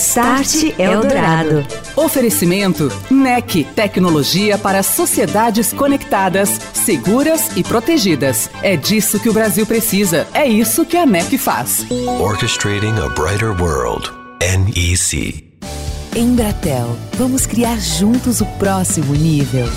Start Eldorado. Oferecimento NEC, tecnologia para sociedades conectadas, seguras e protegidas. É disso que o Brasil precisa. É isso que a NEC faz. Orchestrating a brighter world. NEC. Embratel, vamos criar juntos o próximo nível.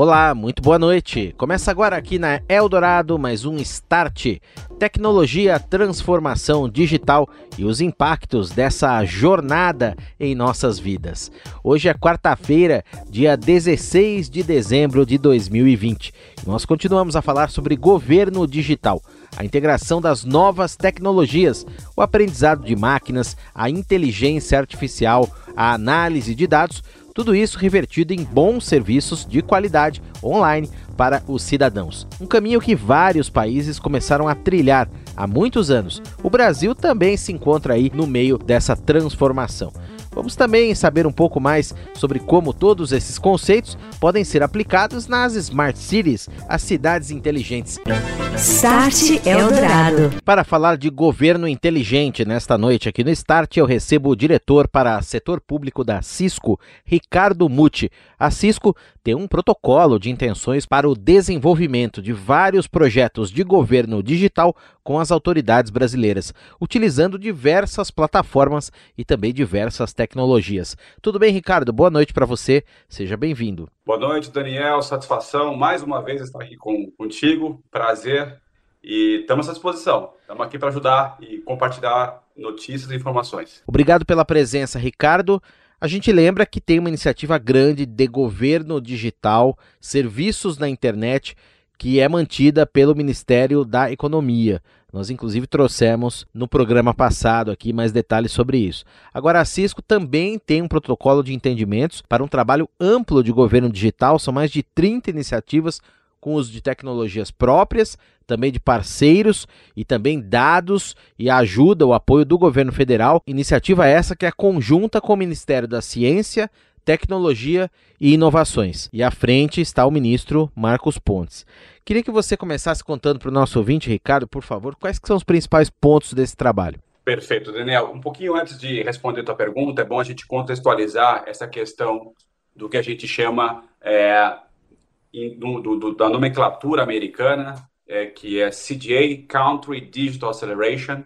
Olá, muito boa noite. Começa agora aqui na Eldorado mais um Start. Tecnologia, transformação digital e os impactos dessa jornada em nossas vidas. Hoje é quarta-feira, dia 16 de dezembro de 2020. Nós continuamos a falar sobre governo digital, a integração das novas tecnologias, o aprendizado de máquinas, a inteligência artificial, a análise de dados tudo isso revertido em bons serviços de qualidade online para os cidadãos. Um caminho que vários países começaram a trilhar há muitos anos. O Brasil também se encontra aí no meio dessa transformação. Vamos também saber um pouco mais sobre como todos esses conceitos podem ser aplicados nas Smart Cities, as cidades inteligentes. Start Eldorado. Para falar de governo inteligente nesta noite aqui no Start, eu recebo o diretor para setor público da Cisco, Ricardo Muti. A Cisco tem um protocolo de intenções para o desenvolvimento de vários projetos de governo digital com as autoridades brasileiras, utilizando diversas plataformas e também diversas tecnologias. Tudo bem, Ricardo? Boa noite para você. Seja bem-vindo. Boa noite, Daniel. Satisfação mais uma vez estar aqui com, contigo. Prazer. E estamos à disposição. Estamos aqui para ajudar e compartilhar notícias e informações. Obrigado pela presença, Ricardo. A gente lembra que tem uma iniciativa grande de governo digital, serviços na internet, que é mantida pelo Ministério da Economia. Nós, inclusive, trouxemos no programa passado aqui mais detalhes sobre isso. Agora, a Cisco também tem um protocolo de entendimentos para um trabalho amplo de governo digital. São mais de 30 iniciativas com uso de tecnologias próprias, também de parceiros e também dados e ajuda, o apoio do governo federal. Iniciativa essa que é conjunta com o Ministério da Ciência, Tecnologia e Inovações. E à frente está o ministro Marcos Pontes. Queria que você começasse contando para o nosso ouvinte, Ricardo, por favor, quais são os principais pontos desse trabalho. Perfeito, Daniel. Um pouquinho antes de responder a tua pergunta, é bom a gente contextualizar essa questão do que a gente chama é, do, do, da nomenclatura americana, é, que é CDA, Country Digital Acceleration,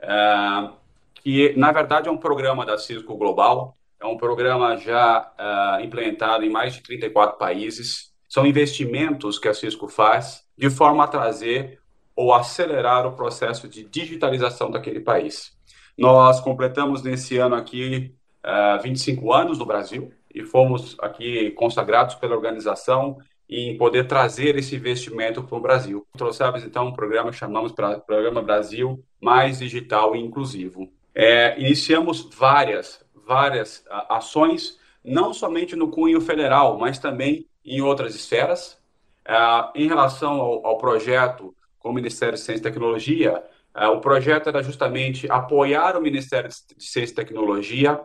é, que na verdade é um programa da Cisco Global, é um programa já é, implementado em mais de 34 países. São investimentos que a Cisco faz de forma a trazer ou acelerar o processo de digitalização daquele país. Nós completamos nesse ano aqui uh, é, 25 anos no Brasil e fomos aqui consagrados pela organização em poder trazer esse investimento para o Brasil. Trouxemos então um programa que chamamos para Programa Brasil Mais Digital e Inclusivo. É, iniciamos várias, várias ações, não somente no cunho federal, mas também em outras esferas. É, em relação ao, projeto com o Ministério de Ciência e Tecnologia, é, o projeto era justamente apoiar o Ministério de Ciência e Tecnologia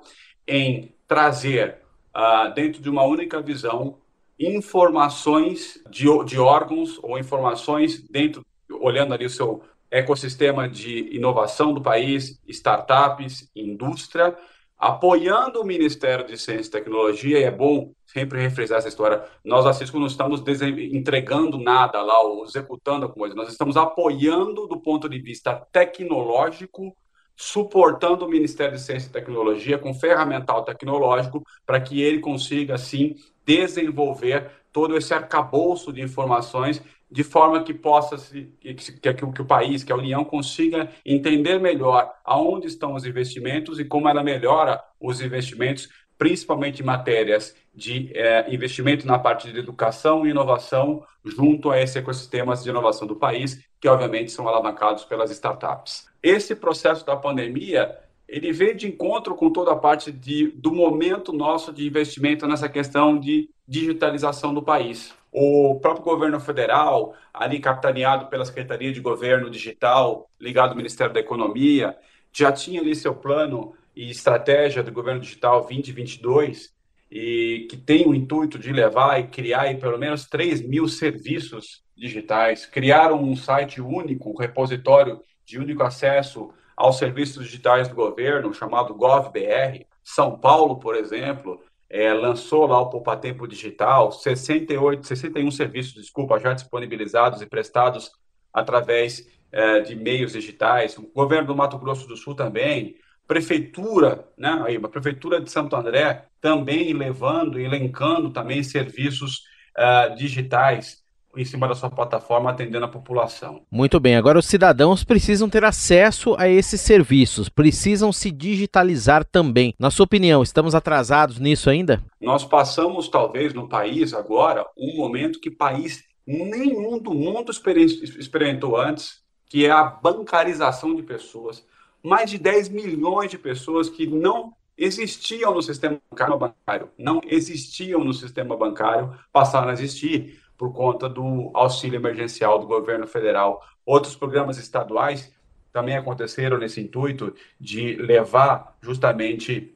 em trazer, uh, dentro de uma única visão, informações de órgãos ou informações dentro, olhando ali o seu ecossistema de inovação do país, startups, indústria, apoiando o Ministério de Ciência e Tecnologia, e é bom sempre refrescar essa história, nós, a Cisco, não estamos entregando nada lá, ou executando a coisa, nós estamos apoiando do ponto de vista tecnológico suportando o Ministério de Ciência e Tecnologia com ferramental tecnológico para que ele consiga, assim, desenvolver todo esse arcabouço de informações de forma que possa se que, que, que, o país, que a União consiga entender melhor aonde estão os investimentos e como ela melhora os investimentos, principalmente em matérias de é, investimento na parte de educação e inovação, junto a esses ecossistemas de inovação do país, que obviamente são alavancados pelas startups. Esse processo da pandemia ele veio de encontro com toda a parte de, do momento nosso de investimento nessa questão de digitalização do país. O próprio governo federal, ali capitaneado pela Secretaria de Governo Digital, ligado ao Ministério da Economia, já tinha ali seu plano e estratégia do governo digital 2022 e que tem o intuito de levar e criar aí, pelo menos 3 mil serviços digitais, criaram um site único, um repositório de único acesso aos serviços digitais do governo, chamado GovBR. São Paulo, por exemplo, é, lançou lá o Poupa Tempo Digital, 68, 61 serviços, desculpa, já disponibilizados e prestados através é, de meios digitais. O governo do Mato Grosso do Sul também, prefeitura, né, aí, a prefeitura de Santo André também levando, elencando também serviços uh, digitais em cima da sua plataforma atendendo a população. Muito bem, agora os cidadãos precisam ter acesso a esses serviços, precisam se digitalizar também. Na sua opinião, estamos atrasados nisso ainda? Nós passamos, talvez, no país agora, um momento que país nenhum do mundo experimentou antes, que é a bancarização de pessoas mais de 10 milhões de pessoas que não existiam no sistema bancário, não existiam no sistema bancário, passaram a existir por conta do auxílio emergencial do governo federal. Outros programas estaduais também aconteceram nesse intuito de levar justamente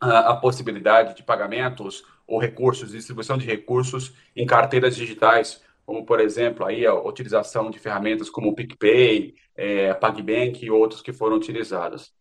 a, a possibilidade de pagamentos ou recursos, distribuição de recursos em carteiras digitais como por exemplo aí a utilização de ferramentas como o PicPay, é, PagBank e outros que foram utilizadas.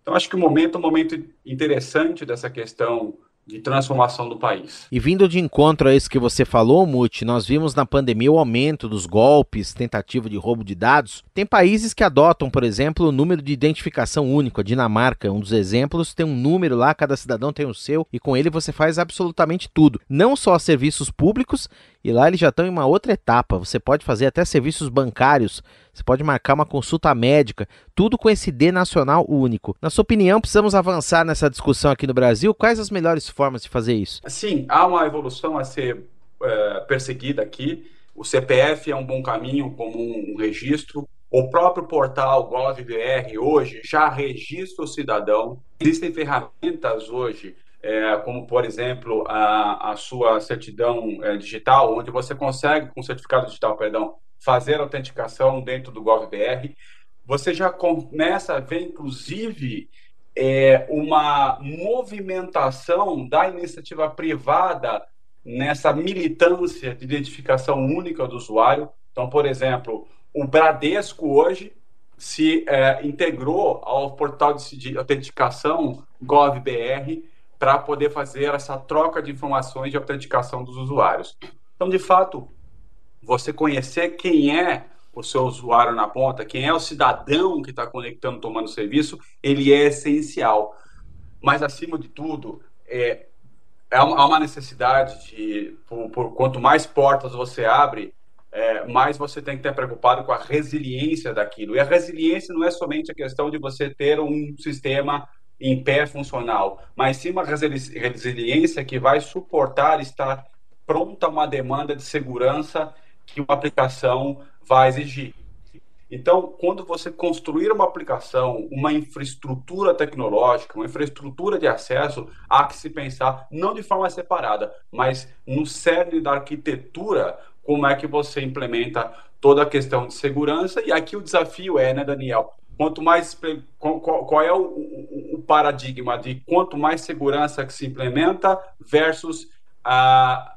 Então acho que o momento um momento interessante dessa questão de transformação do país. E vindo de encontro a isso que você falou, Muti, nós vimos na pandemia o aumento dos golpes, tentativa de roubo de dados. Tem países que adotam, por exemplo, o número de identificação único. A Dinamarca, um dos exemplos, tem um número lá, cada cidadão tem o seu, e com ele você faz absolutamente tudo. Não só serviços públicos, e lá eles já estão em uma outra etapa. Você pode fazer até serviços bancários você pode marcar uma consulta médica, tudo com esse D nacional único. Na sua opinião, precisamos avançar nessa discussão aqui no Brasil? Quais as melhores formas de fazer isso? Sim, há uma evolução a ser é, perseguida aqui. O CPF é um bom caminho como um, registro. O próprio portal GovBR hoje já registra o cidadão. Existem ferramentas hoje é, como por exemplo a, a sua certidão é, digital, onde você consegue, com certificado digital, perdão, fazer autenticação dentro do GovBR. Você já começa a ver, inclusive, é, uma movimentação da iniciativa privada nessa militância de identificação única do usuário. Então, por exemplo, o Bradesco hoje se é, integrou ao portal de, de autenticação GovBR para poder fazer essa troca de informações de autenticação dos usuários. Então, de fato, você conhecer quem é o seu usuário na ponta, quem é o cidadão que está conectando, tomando serviço, ele é essencial. Mas, acima de tudo, é, há uma necessidade de, por, por, quanto mais portas você abre, é, mais você tem que estar preocupado com a resiliência daquilo. E a resiliência não é somente a questão de você ter um sistema em pé funcional, mas sim uma resiliência que vai suportar estar pronta a uma demanda de segurança que uma aplicação vai exigir. Então, quando você construir uma aplicação, uma infraestrutura tecnológica, uma infraestrutura de acesso, há que se pensar não de forma separada, mas no cerne da arquitetura, como é que você implementa toda a questão de segurança. E aqui o desafio é, né, Daniel? Quanto mais qual, é o, paradigma de quanto mais segurança que se implementa versus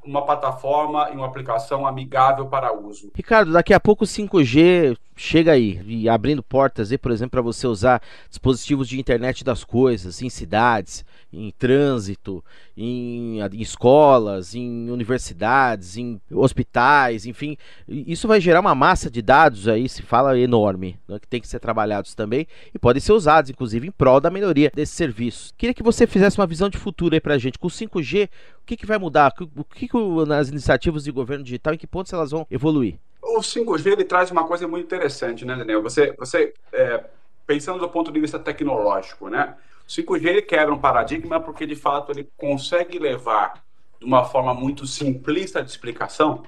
uma plataforma e uma aplicação amigável para uso. Ricardo, daqui a pouco o 5G chega aí, e abrindo portas aí, por exemplo, para você usar dispositivos de internet das coisas em cidades, em trânsito, em, em, escolas, em universidades, em hospitais, enfim. Isso vai gerar uma massa de dados aí, se fala enorme, né, que tem que ser trabalhados também e podem ser usados, inclusive, em prol da melhoria desses serviços. Queria que você fizesse uma visão de futuro aí pra gente. Com o 5G, o que, que vai mudar? O que, que nas iniciativas de governo digital, em que pontos elas vão evoluir? O 5G ele traz uma coisa muito interessante, né, Daniel? Você, você é, pensando do ponto de vista tecnológico, né? O 5G ele quebra um paradigma porque, de fato, ele consegue levar de uma forma muito simplista de explicação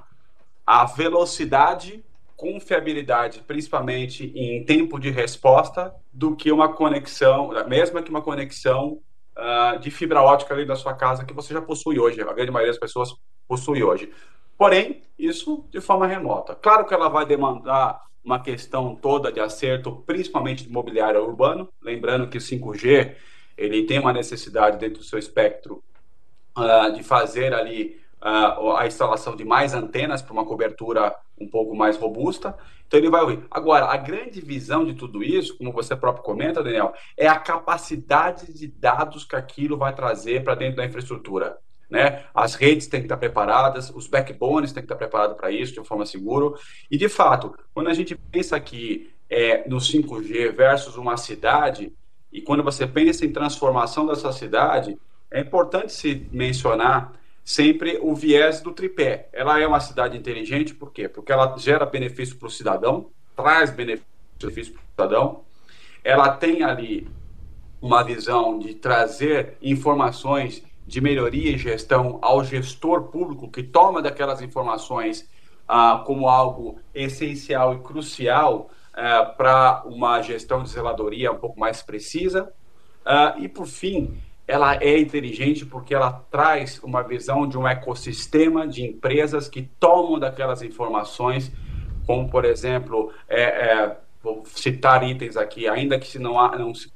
a velocidade, confiabilidade, principalmente em tempo de resposta, do que uma conexão, mesmo que uma conexão uh, de fibra ótica ali da sua casa que você já possui hoje. A grande maioria das pessoas possui hoje. Porém, isso de forma remota. Claro que ela vai demandar uma questão toda de acerto, principalmente de mobiliário urbano, lembrando que o 5G ele tem uma necessidade dentro do seu espectro uh, de fazer ali uh, a instalação de mais antenas para uma cobertura um pouco mais robusta. Então ele vai ouvir. Agora, a grande visão de tudo isso, como você próprio comenta, Daniel, é a capacidade de dados que aquilo vai trazer para dentro da infraestrutura. Né? As redes têm que estar preparadas, os backbones têm que estar preparados para isso de uma forma segura. E, de fato, quando a gente pensa aqui é, no 5G versus uma cidade, e quando você pensa em transformação dessa cidade, é importante se mencionar sempre o viés do tripé. Ela é uma cidade inteligente, por quê? Porque ela gera benefício para o cidadão, traz benefício para o cidadão, ela tem ali uma visão de trazer informações de melhoria e gestão ao gestor público que toma daquelas informações ah, como algo essencial e crucial ah, para uma gestão de zeladoria um pouco mais precisa. Ah, e, por fim, ela é inteligente porque ela traz uma visão de um ecossistema de empresas que tomam daquelas informações, como, por exemplo, é, é, vou citar itens aqui, ainda que se não, há, não se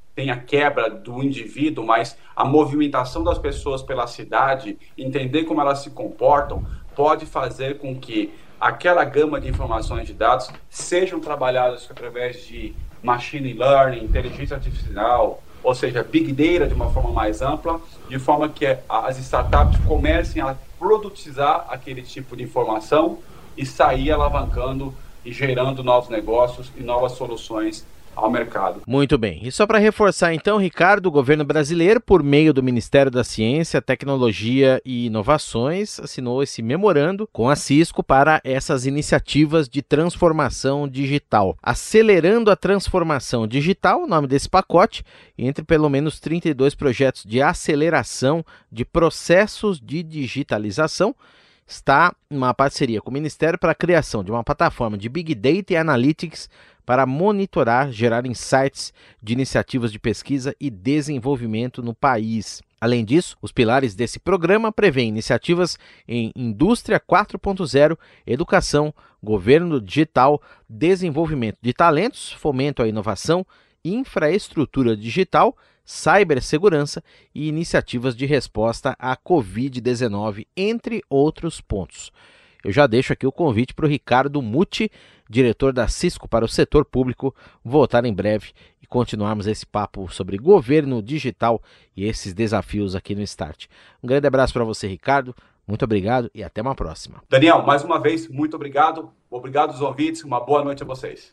quebra do indivíduo, mas a movimentação das pessoas pela cidade, entender como elas se comportam, pode fazer com que aquela gama de informações de dados sejam trabalhadas através de machine learning, inteligência artificial, ou seja, big data de uma forma mais ampla, de forma que as startups comecem a produtizar aquele tipo de informação e sair alavancando e gerando novos negócios e novas soluções ao mercado. Muito bem. E só para reforçar então, Ricardo, o governo brasileiro, por meio do Ministério da Ciência, Tecnologia e Inovações, assinou esse memorando com a Cisco para essas iniciativas de transformação digital. Acelerando a transformação digital, o nome desse pacote, entre pelo menos 32 projetos de aceleração de processos de digitalização está uma parceria com o Ministério para a criação de uma plataforma de Big Data e Analytics para monitorar, gerar insights de iniciativas de pesquisa e desenvolvimento no país. Além disso, os pilares desse programa prevêem iniciativas em indústria 4.0, educação, governo digital, desenvolvimento de talentos, fomento à inovação, infraestrutura digital, cibersegurança e iniciativas de resposta à Covid-19, entre outros pontos. Eu já deixo aqui o convite para o Ricardo Muti, diretor da Cisco para o setor público, voltar em breve e continuarmos esse papo sobre governo digital e esses desafios aqui no Start. Um grande abraço para você, Ricardo. Muito obrigado e até uma próxima. Daniel, mais uma vez, muito obrigado. Obrigado aos ouvintes. Uma boa noite a vocês.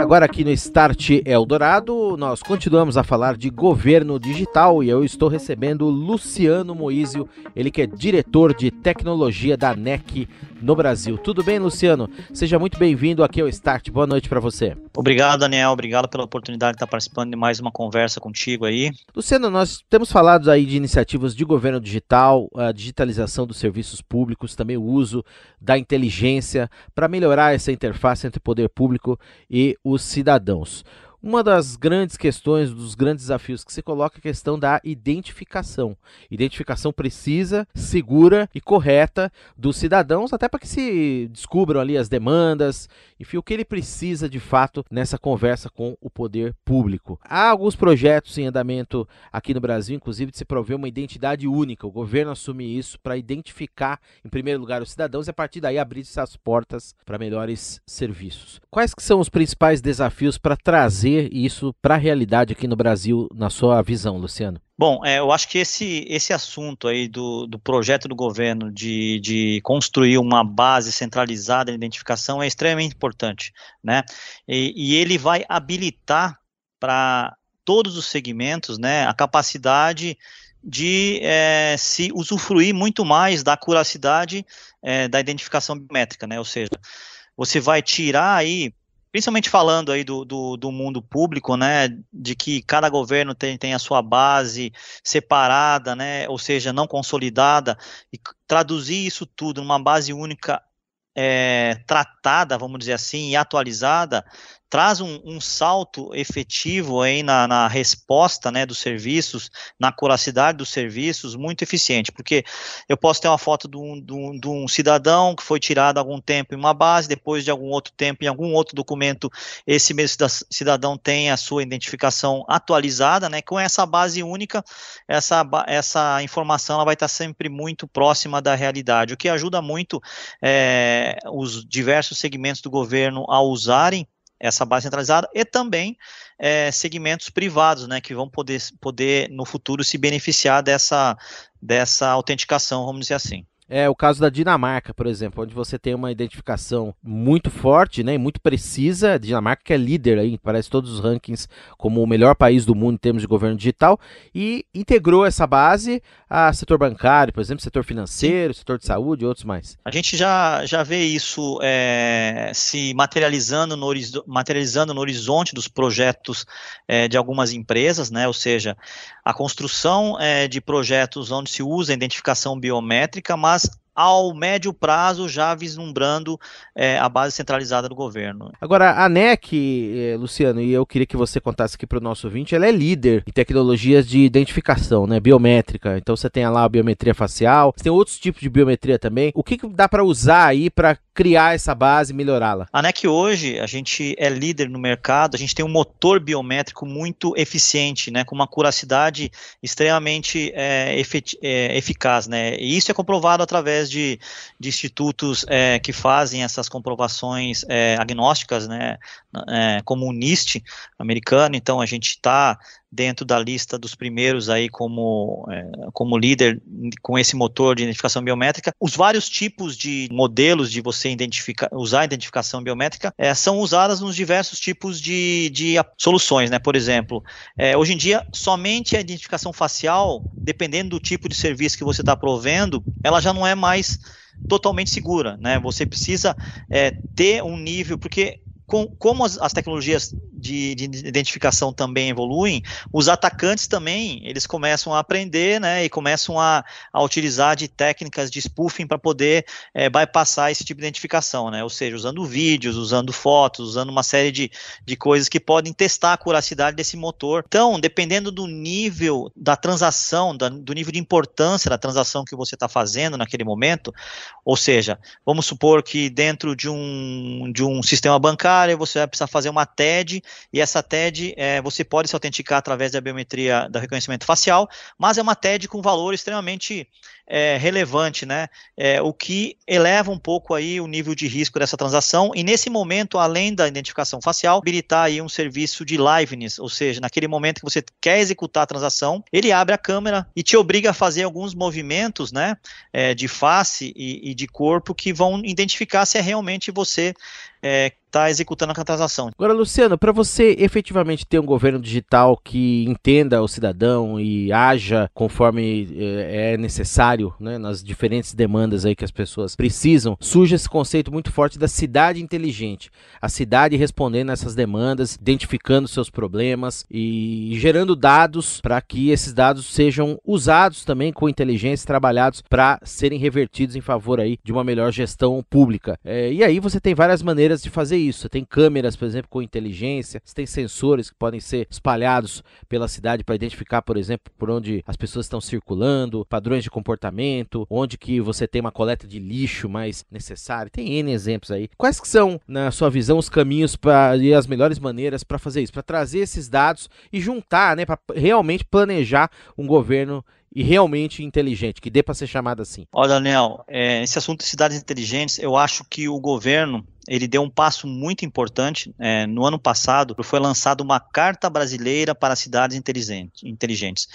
Agora aqui no Start Eldorado, nós continuamos a falar de governo digital e eu estou recebendo Luciano Moísio, ele que é diretor de tecnologia da NEC no Brasil. Tudo bem, Luciano? Seja muito bem-vindo aqui ao Start. Boa noite para você. Obrigado, Daniel. Obrigado pela oportunidade de estar participando de mais uma conversa contigo aí. Luciano, nós temos falado aí de iniciativas de governo digital, a digitalização dos serviços públicos, também o uso da inteligência para melhorar essa interface entre o poder público e os cidadãos. Uma das grandes questões, dos grandes desafios que se coloca é a questão da identificação. Identificação precisa, segura e correta dos cidadãos, até para que se descubram ali as demandas, enfim, o que ele precisa de fato nessa conversa com o poder público. Há alguns projetos em andamento aqui no Brasil, inclusive, de se prover uma identidade única. O governo assume isso para identificar, em primeiro lugar, os cidadãos e a partir daí abrir essas portas para melhores serviços. Quais que são os principais desafios para trazer trazer isso para a realidade aqui no Brasil, na sua visão, Luciano? Bom, é, eu acho que esse, esse assunto aí do, do projeto do governo de, de construir uma base centralizada de identificação é extremamente importante, né? E, e ele vai habilitar para todos os segmentos, né, a capacidade de é, se usufruir muito mais da curacidade é, da identificação biométrica, né? Ou seja, você vai tirar aí principalmente falando aí do, do, do, mundo público, né, de que cada governo tem, tem a sua base separada, né, ou seja, não consolidada, e traduzir isso tudo numa base única é, tratada, vamos dizer assim, e atualizada, traz um, um, salto efetivo aí na, na, resposta né, dos serviços, na acuracidade dos serviços, muito eficiente, porque eu posso ter uma foto de um, de, um, de um, cidadão que foi tirado há algum tempo em uma base, depois de algum outro tempo, em algum outro documento, esse mesmo cidadão tem a sua identificação atualizada, né, com essa base única, essa, essa informação ela vai estar sempre muito próxima da realidade, o que ajuda muito é, os diversos segmentos do governo a usarem essa base centralizada e também é, segmentos privados, né, que vão poder, poder no futuro se beneficiar dessa, dessa autenticação, vamos dizer assim. É o caso da Dinamarca, por exemplo, onde você tem uma identificação muito forte, né, muito precisa. A Dinamarca que é líder aí, parece todos os rankings como o melhor país do mundo em termos de governo digital e integrou essa base a setor bancário, por exemplo, setor financeiro, setor de saúde e outros mais. A gente já, já vê isso é, se materializando no, materializando no horizonte dos projetos é, de algumas empresas, né? Ou seja, a construção é, de projetos onde se usa a identificação biométrica, mas ao médio prazo, já vislumbrando é, a base centralizada do governo. Agora, a NEC, eh, Luciano, e eu queria que você contasse aqui para o nosso ouvinte, ela é líder em tecnologias de identificação, né, biométrica. Então você tem lá a biometria facial, você tem outros tipos de biometria também. O que, que dá para usar aí para criar essa base e melhorá-la? A NEC hoje, a gente é líder no mercado, a gente tem um motor biométrico muito eficiente, né, com uma curacidade extremamente é, é, eficaz, né, e isso é comprovado através de, de institutos é, que fazem essas comprovações é, agnósticas, né, é, como o NIST americano, então a gente está dentro da lista dos primeiros aí como, é, como líder com esse motor de identificação biométrica. Os vários tipos de modelos de você identificar, usar a identificação biométrica é, são usadas nos diversos tipos de, de soluções, né? Por exemplo, é, hoje em dia, somente a identificação facial, dependendo do tipo de serviço que você está provendo, ela já não é mais totalmente segura, né? Você precisa é, ter um nível, porque com, como as, as tecnologias de, de, identificação também evoluem, os atacantes também, eles começam a aprender, né, e começam a, a utilizar de técnicas de spoofing para poder é, bypassar esse tipo de identificação, né, ou seja, usando vídeos, usando fotos, usando uma série de, de coisas que podem testar a curacidade desse motor. Então, dependendo do nível da transação, da, do nível de importância da transação que você está fazendo naquele momento, ou seja, vamos supor que dentro de um, de um sistema bancário você vai precisar fazer uma TED e essa TED é, você pode se autenticar através da biometria do reconhecimento facial, mas é uma TED com valor extremamente é, relevante, né? É, o que eleva um pouco aí o nível de risco dessa transação e nesse momento, além da identificação facial, habilitar aí um serviço de liveness, ou seja, naquele momento que você quer executar a transação, ele abre a câmera e te obriga a fazer alguns movimentos, né, é, de face e, e de corpo que vão identificar se é realmente você é, está executando a transação. Agora, Luciano, para você efetivamente ter um governo digital que entenda o cidadão e haja conforme é, é necessário, né, nas diferentes demandas aí que as pessoas precisam, surge esse conceito muito forte da cidade inteligente. A cidade respondendo a essas demandas, identificando seus problemas e gerando dados para que esses dados sejam usados também com inteligência, trabalhados para serem revertidos em favor aí de uma melhor gestão pública. É, e aí você tem várias maneiras de fazer isso. Você tem câmeras, por exemplo, com inteligência, você tem sensores que podem ser espalhados pela cidade para identificar, por exemplo, por onde as pessoas estão circulando, padrões de comportamento, onde que você tem uma coleta de lixo mais necessária. Tem N exemplos aí. Quais que são, na sua visão, os caminhos para e as melhores maneiras para fazer isso, para trazer esses dados e juntar, né, para realmente planejar um governo e realmente inteligente, que dê para ser chamado assim? Olha, Daniel, é, esse assunto de cidades inteligentes, eu acho que o governo ele deu um passo muito importante. É, no ano passado, foi lançada uma Carta Brasileira para Cidades Inteligentes.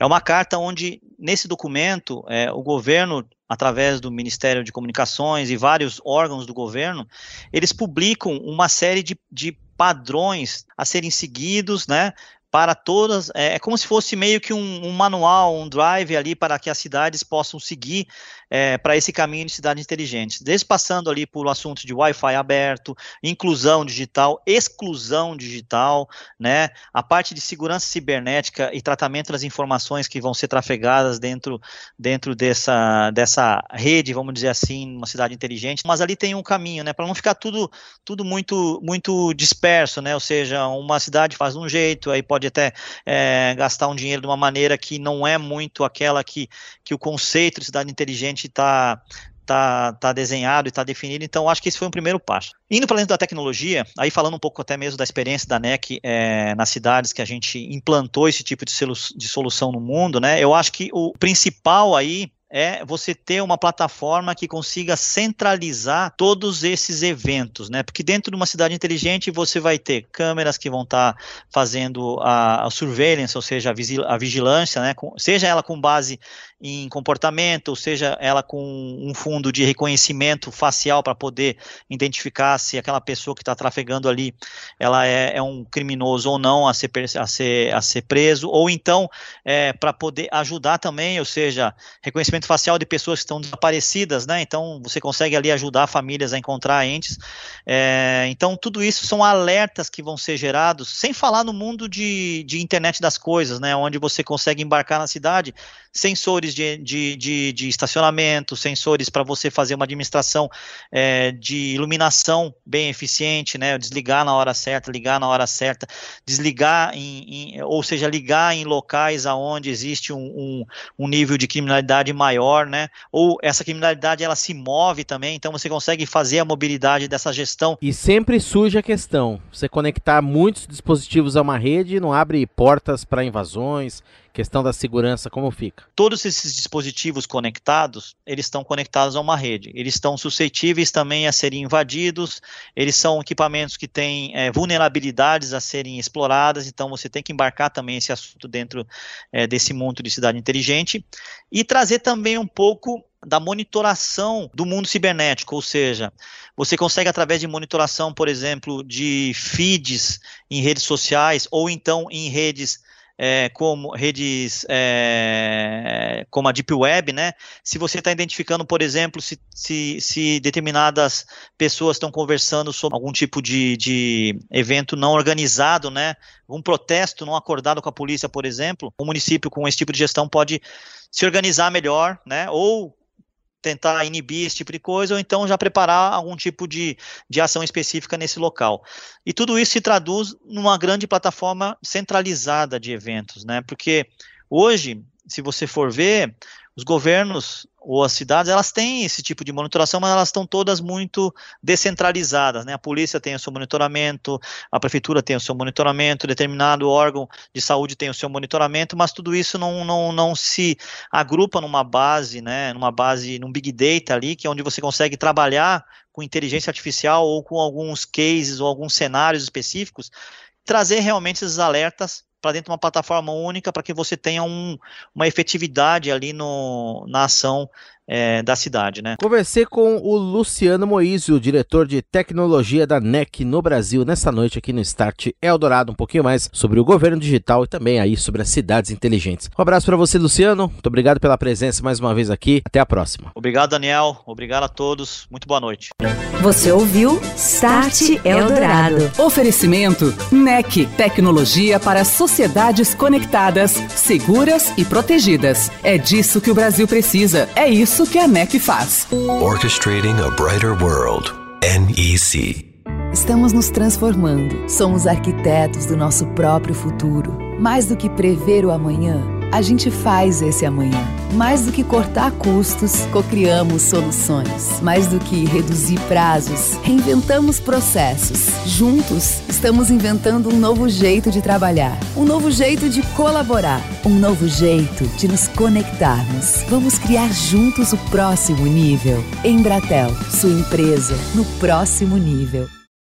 É uma carta onde, nesse documento, é, o governo através do Ministério de Comunicações e vários órgãos do governo, eles publicam uma série de, de padrões a serem seguidos, né, para todas, é, é, como se fosse meio que um, um, manual, um drive ali para que as cidades possam seguir é, para esse caminho de cidades inteligentes, desde passando ali por assunto de Wi-Fi aberto, inclusão digital, exclusão digital, né, a parte de segurança cibernética e tratamento das informações que vão ser trafegadas dentro, dentro dessa, dessa rede, vamos dizer assim, uma cidade inteligente, mas ali tem um caminho, né, para não ficar tudo, tudo muito, muito disperso, né, ou seja, uma cidade faz um jeito, aí pode até é, gastar um dinheiro de uma maneira que não é muito aquela que, que o conceito de cidade inteligente está tá, tá desenhado e está definido, então acho que esse foi um primeiro passo. Indo para dentro da tecnologia, aí falando um pouco até mesmo da experiência da NEC é, nas cidades que a gente implantou esse tipo de solução no mundo, né, eu acho que o principal aí é você ter uma plataforma que consiga centralizar todos esses eventos, né? Porque dentro de uma cidade inteligente você vai ter câmeras que vão estar tá fazendo a, a, surveillance, ou seja, a, vigilância, né? Com, seja ela com base em comportamento, ou seja ela com um fundo de reconhecimento facial para poder identificar se aquela pessoa que está trafegando ali ela é, é, um criminoso ou não a ser, a ser, a ser preso, ou então é, para poder ajudar também, ou seja, reconhecimento facial de pessoas que estão desaparecidas, né? Então você consegue ali ajudar famílias a encontrar entes. É, então tudo isso são alertas que vão ser gerados, sem falar no mundo de, de internet das coisas, né? Onde você consegue embarcar na cidade sensores de, de, de, de estacionamento, sensores para você fazer uma administração é, de iluminação bem eficiente, né? Desligar na hora certa, ligar na hora certa, desligar em, em ou seja, ligar em locais aonde existe um, um, um, nível de criminalidade maior, né? Ou essa criminalidade ela se move também, então você consegue fazer a mobilidade dessa gestão. E sempre surge a questão: você conectar muitos dispositivos a uma rede não abre portas para invasões, questão da segurança, como fica? Todos esses dispositivos conectados, eles estão conectados a uma rede. Eles estão suscetíveis também a serem invadidos, eles são equipamentos que têm é, vulnerabilidades a serem exploradas, então você tem que embarcar também esse assunto dentro é, desse mundo de cidade inteligente e trazer também um pouco da monitoração do mundo cibernético, ou seja, você consegue através de monitoração, por exemplo, de feeds em redes sociais ou então em redes é, como redes é, como a Deep Web, né? Se você está identificando, por exemplo, se, se, se determinadas pessoas estão conversando sobre algum tipo de, de evento não organizado, né? Um protesto não acordado com a polícia, por exemplo, o município com esse tipo de gestão pode se organizar melhor, né? Ou tentar inibir esse tipo de coisa, ou então já preparar algum tipo de, de ação específica nesse local. E tudo isso se traduz numa grande plataforma centralizada de eventos, né? Porque hoje, se você for ver, os governos ou as cidades, elas têm esse tipo de monitoração, mas elas estão todas muito descentralizadas, né? A polícia tem o seu monitoramento, a prefeitura tem o seu monitoramento, determinado órgão de saúde tem o seu monitoramento, mas tudo isso não, não, não se agrupa numa base, né? Numa base, num big data ali, que é onde você consegue trabalhar com inteligência artificial ou com alguns cases ou alguns cenários específicos, trazer realmente esses alertas para dentro de uma plataforma única para que você tenha um, uma efetividade ali no, na ação é, da cidade, né? Conversei com o Luciano Moizio, diretor de tecnologia da NEC no Brasil, nessa noite aqui no Start Eldorado, um pouquinho mais sobre o governo digital e também aí sobre as cidades inteligentes. Um abraço para você, Luciano. Muito obrigado pela presença mais uma vez aqui. Até a próxima. Obrigado, Daniel. Obrigado a todos. Muito boa noite. Você ouviu Start Eldorado. Oferecimento NEC, tecnologia para sociedades conectadas, seguras e protegidas. É disso que o Brasil precisa. É isso isso que a NEC faz. Orchestrating a Brighter World. NEC. Estamos nos transformando. Somos arquitetos do nosso próprio futuro. Mais do que prever o amanhã a gente faz esse amanhã. Mais do que cortar custos, cocriamos soluções. Mais do que reduzir prazos, reinventamos processos. Juntos, estamos inventando um novo jeito de trabalhar, um novo jeito de colaborar, um novo jeito de nos conectarmos. Vamos criar juntos o próximo nível. Embratel, sua empresa no próximo nível.